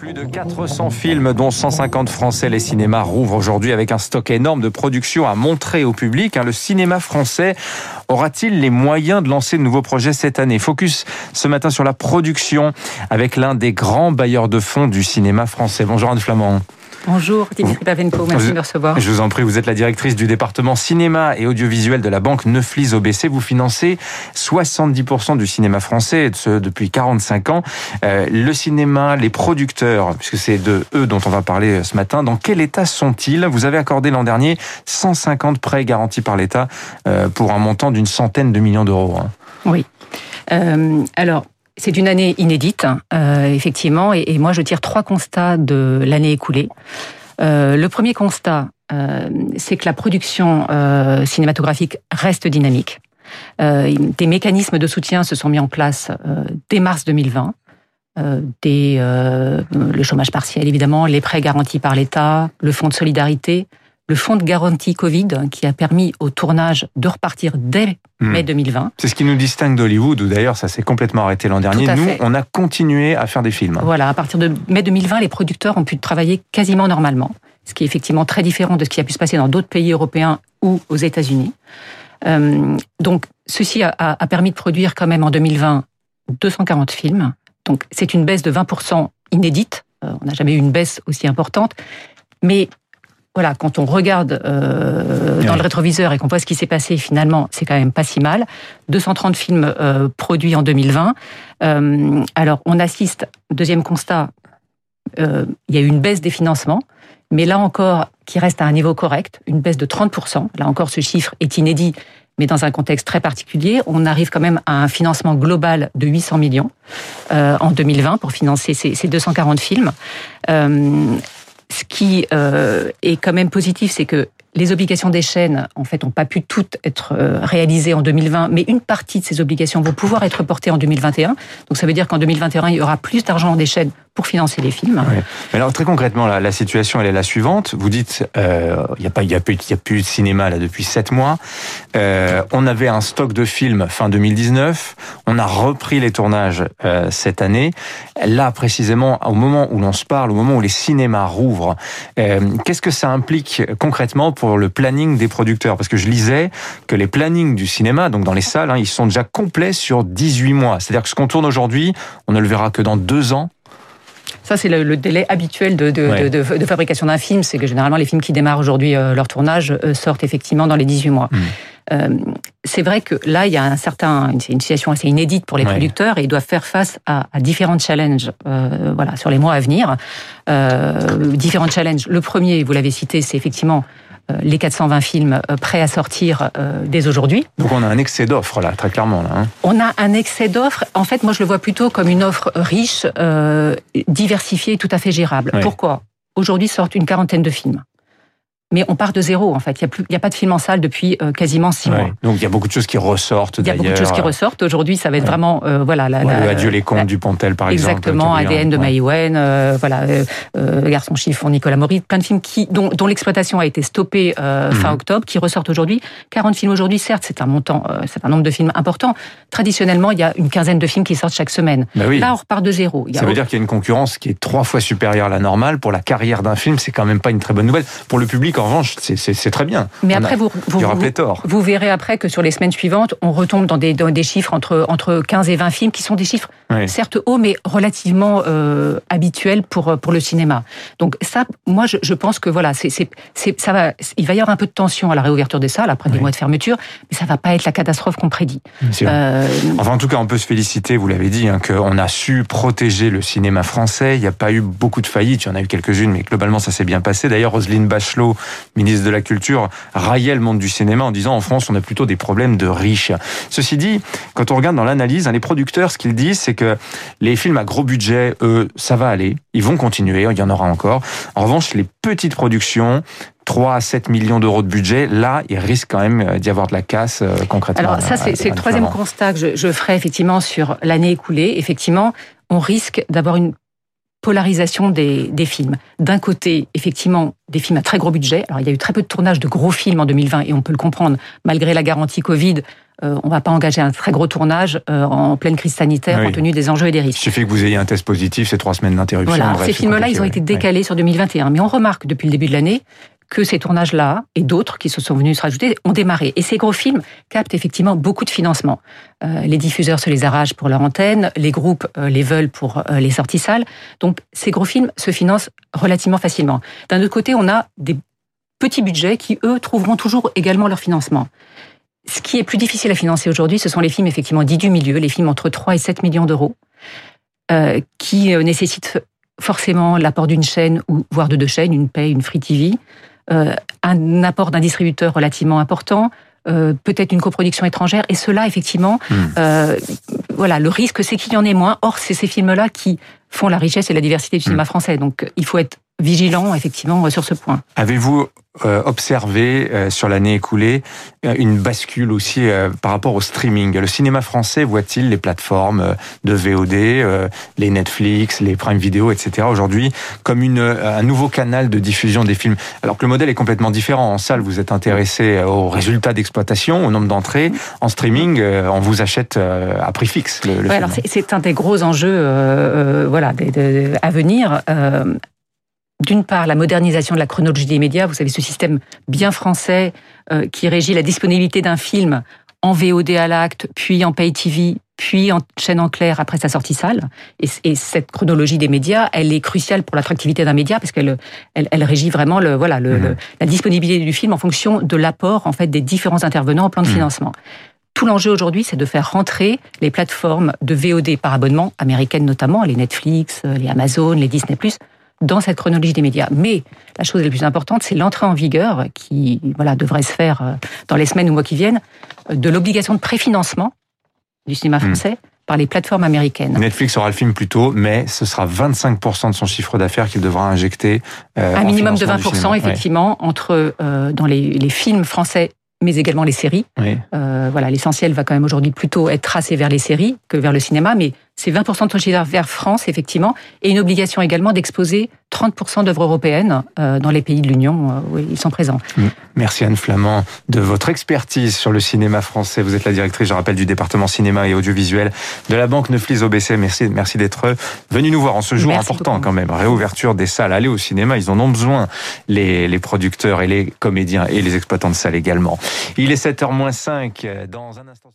Plus de 400 films, dont 150 français, les cinémas rouvrent aujourd'hui avec un stock énorme de production à montrer au public. Hein. Le cinéma français aura-t-il les moyens de lancer de nouveaux projets cette année? Focus ce matin sur la production avec l'un des grands bailleurs de fonds du cinéma français. Bonjour Anne Flamand. Bonjour Dimitri Pavenko, merci de me recevoir. Je vous en prie, vous êtes la directrice du département cinéma et audiovisuel de la banque Neuflis OBC. Vous financez 70% du cinéma français, ce depuis 45 ans. Euh, le cinéma, les producteurs, puisque c'est de eux dont on va parler ce matin, dans quel état sont-ils? Vous avez accordé l'an dernier 150 prêts garantis par l'État euh, pour un montant d'une centaine de millions d'euros. Hein. Oui. Euh, alors, c'est une année inédite, euh, effectivement, et, moi je tire trois constats de l'année écoulée. Euh, le premier constat, euh, c'est que la production cinématographique reste dynamique. des mécanismes de soutien se sont mis en place dès mars 2020. Dès le chômage partiel, évidemment, les prêts garantis par l'État, le fonds de solidarité, le fonds de garantie Covid qui a permis au tournage de repartir dès hmm. mai 2020. C'est ce qui nous distingue d'Hollywood, où d'ailleurs ça s'est complètement arrêté l'an dernier. Nous, on a continué à faire des films. Voilà, à partir de mai 2020, les producteurs ont pu travailler quasiment normalement, ce qui est effectivement très différent de ce qui a pu se passer dans d'autres pays européens ou aux États-Unis. Euh, donc, ceci a, a, permis de produire quand même en 2020 240 films. Donc, c'est une baisse de 20% inédite. Euh, on n'a jamais eu une baisse aussi importante. Mais voilà, quand on regarde euh, dans le rétroviseur et qu'on voit ce qui s'est passé, finalement, c'est quand même pas si mal. 230 films euh, produits en 2020. Euh, alors, on assiste, deuxième constat, il y a eu une baisse des financements, mais là encore, qui reste à un niveau correct, une baisse de 30%. Là encore, ce chiffre est inédit, mais dans un contexte très particulier, on arrive quand même à un financement global de 800 millions en 2020 pour financer ces, ces 240 films ce qui euh, est quand même positif, c'est que les obligations des chaînes, en fait, n'ont pas pu toutes être euh, réalisées en 2020, mais une partie de ces obligations vont pouvoir être portées en 2021. Donc ça veut dire qu'en 2021, il y aura plus d'argent des chaînes pour financer les films. Alors très concrètement, la, situation elle est la suivante. Vous dites, euh, il n'y a a plus, il a plus de cinéma là depuis sept mois. Euh, on avait un stock de films fin 2019. On a repris les tournages euh, cette année. Là précisément, au moment où l'on se parle, au moment où les cinémas rouvrent, euh, qu'est-ce que ça implique concrètement pour le planning des producteurs Parce que je lisais que les plannings du cinéma, donc dans les salles, hein, ils sont déjà complets sur 18 mois. C'est-à-dire que ce qu'on tourne aujourd'hui, on ne le verra que dans deux ans. Ça, c'est le, délai habituel de, de, de, de fabrication d'un film. C'est que généralement, les films qui démarrent aujourd'hui euh, leur tournage euh, sortent effectivement dans les 18 mois. Hmm. Euh, c'est vrai que là, il y a un certain, c'est une situation assez inédite pour les producteurs et ils doivent faire face à, à différents challenges, euh, voilà, sur les mois à venir. Euh, différents challenges. Le premier, vous l'avez cité, c'est effectivement les 420 films euh, prêts à sortir euh, dès aujourd'hui. Donc on a un excès d'offres là, très clairement. Là, hein. On a un excès d'offres. En fait, moi je le vois plutôt comme une offre riche, diversifiée, tout à fait gérable. Pourquoi? Aujourd'hui sortent une quarantaine de films mais on part de zéro en fait. Il n'y a, pas de film en salle depuis euh, quasiment six mois. Donc il y a beaucoup de choses qui ressortent. Il y a beaucoup de choses qui ressortent. Aujourd'hui, ça va être vraiment euh, voilà. La, le Adieu les contes du Pontel par exemple. Exactement. ADN de Maïwen, euh, voilà. Garçon chiffon, Nicolas Maury, plein de films qui dont, dont l'exploitation a été stoppée fin mhm. octobre, qui ressortent aujourd'hui. 40 films aujourd'hui, certes, c'est un montant, c'est un nombre de films important. Traditionnellement, il y a une quinzaine de films qui sortent chaque semaine. Bah Là, on repart de zéro. ça veut dire qu'il y a une concurrence qui est trois fois supérieure à la normale pour la carrière d'un film. C'est quand même pas une très bonne nouvelle. Pour le public, en revanche, c'est très bien. Mais après, vous, vous, vous, verrez après que sur les semaines suivantes, on retombe dans des, dans des chiffres entre, entre 15 et 20 films qui sont des chiffres certes hauts, mais relativement euh, habituels pour, pour le cinéma. Donc ça, moi, je, je pense que voilà, c'est, ça va, il va y avoir un peu de tension à la réouverture des salles après des mois de fermeture, mais ça va pas être la catastrophe qu'on prédit. Euh... Enfin, en tout cas, on peut se féliciter, vous l'avez dit, hein, qu'on a su protéger le cinéma français. Il n'y a pas eu beaucoup de faillites, il y en a eu quelques-unes, mais globalement, ça s'est bien passé. D'ailleurs, Roselyne Bachelot, ministre de la Culture, raillait le monde du cinéma en disant en France, on a plutôt des problèmes de riches. Ceci dit, quand on regarde dans l'analyse, hein, les producteurs, ce qu'ils disent, c'est que les films à gros budget, eux, ça va aller. Ils vont continuer, il y en aura encore. En revanche, les petites productions, 3 à 7 millions d'euros de budget, là, il risque quand même euh, d'y avoir de la casse euh, concrètement. Alors ça, c'est le troisième constat que je, je ferai effectivement sur l'année écoulée. Effectivement, on risque d'avoir une polarisation des, des films. D'un côté, effectivement, des films à très gros budget. Alors, il y a eu très peu de tournage de gros films en 2020 et on peut le comprendre, malgré la garantie Covid. Euh, on ne va pas engager un très gros tournage euh, en pleine crise sanitaire, Oui. compte tenu des enjeux et des risques. Il suffit que vous ayez un test positif, c'est trois semaines d'interruption. Voilà, bref, ces films-là, ils ont été décalés sur 2021. Mais on remarque depuis le début de l'année que ces tournages-là et d'autres qui se sont venus se rajouter ont démarré. Et ces gros films captent effectivement beaucoup de financement. Euh, les diffuseurs se les arrachent pour leur antenne, les groupes euh, les veulent pour euh, les sorties salles. Donc ces gros films se financent relativement facilement. D'un autre côté, on a des petits budgets qui, eux, trouveront toujours également leur financement. Ce qui est plus difficile à financer aujourd'hui, ce sont les films effectivement dits du milieu, les films entre 3 et 7 millions d'euros, qui nécessitent forcément l'apport d'une chaîne ou voire de deux chaînes, une paie, une free TV, un apport d'un distributeur relativement important, euh, peut-être une coproduction étrangère, et cela effectivement, Hmm. euh, voilà, le risque c'est qu'il y en ait moins. Or, c'est ces films-là qui font la richesse et la diversité du cinéma français, donc il faut être vigilant effectivement sur ce point. Avez-vous euh, observé euh, sur l'année écoulée euh, une bascule aussi par rapport au streaming? Le cinéma français voit-il les plateformes de VOD, les Netflix, les Prime Video, etc. aujourd'hui comme une, un nouveau canal de diffusion des films? Alors que le modèle est complètement différent. En salle, vous êtes intéressé aux résultats d'exploitation, au nombre d'entrées. En streaming, on vous achète à prix fixe le, le Ouais, film. alors c'est- c'est un des gros enjeux euh, euh, voilà, des- des- à venir. Euh, D'une part, la modernisation de la chronologie des médias. Vous savez, ce système bien français euh, qui régit la disponibilité d'un film en VOD à l'acte, puis en pay TV, puis en chaîne en clair après sa sortie salle. Et, et cette chronologie des médias, elle est cruciale pour l'attractivité d'un média parce qu'elle elle, elle régit vraiment le, voilà, le, le- la disponibilité du film en fonction de l'apport en fait des différents intervenants en plan de Mhm. financement. Tout l'enjeu aujourd'hui, c'est de faire rentrer les plateformes de VOD par abonnement, américaines notamment, les Netflix, les Amazon, les Disney+, dans cette chronologie des médias. Mais la chose la plus importante, c'est l'entrée en vigueur, qui voilà devrait se faire euh, dans les semaines ou mois qui viennent, euh, de l'obligation de préfinancement du cinéma Mm. français par les plateformes américaines. Netflix aura le film plus tôt, mais ce sera 25% de son chiffre d'affaires qu'il devra injecter. euh, Un minimum de financement du 20%, cinéma. Ouais. effectivement, entre euh, dans les, les films français, mais également les séries. Oui. Euh, voilà, l'essentiel va quand même aujourd'hui plutôt être tracé vers les séries que vers le cinéma, mais c'est 20% de son chiffre d'affaires France, effectivement, et une obligation également d'exposer 30% d'œuvres européennes euh, dans les pays de l'Union euh, où ils sont présents. Merci Anne Flamand de votre expertise sur le cinéma français. Vous êtes la directrice, je rappelle, du département cinéma et audiovisuel de la Banque Neuflis OBC. Merci, merci d'être venu nous voir en ce jour Merci important beaucoup. quand même. Réouverture des salles, aller au cinéma, ils en ont besoin, les, les producteurs et les comédiens et les exploitants de salles également. Il est 7h moins 5 dans un instant.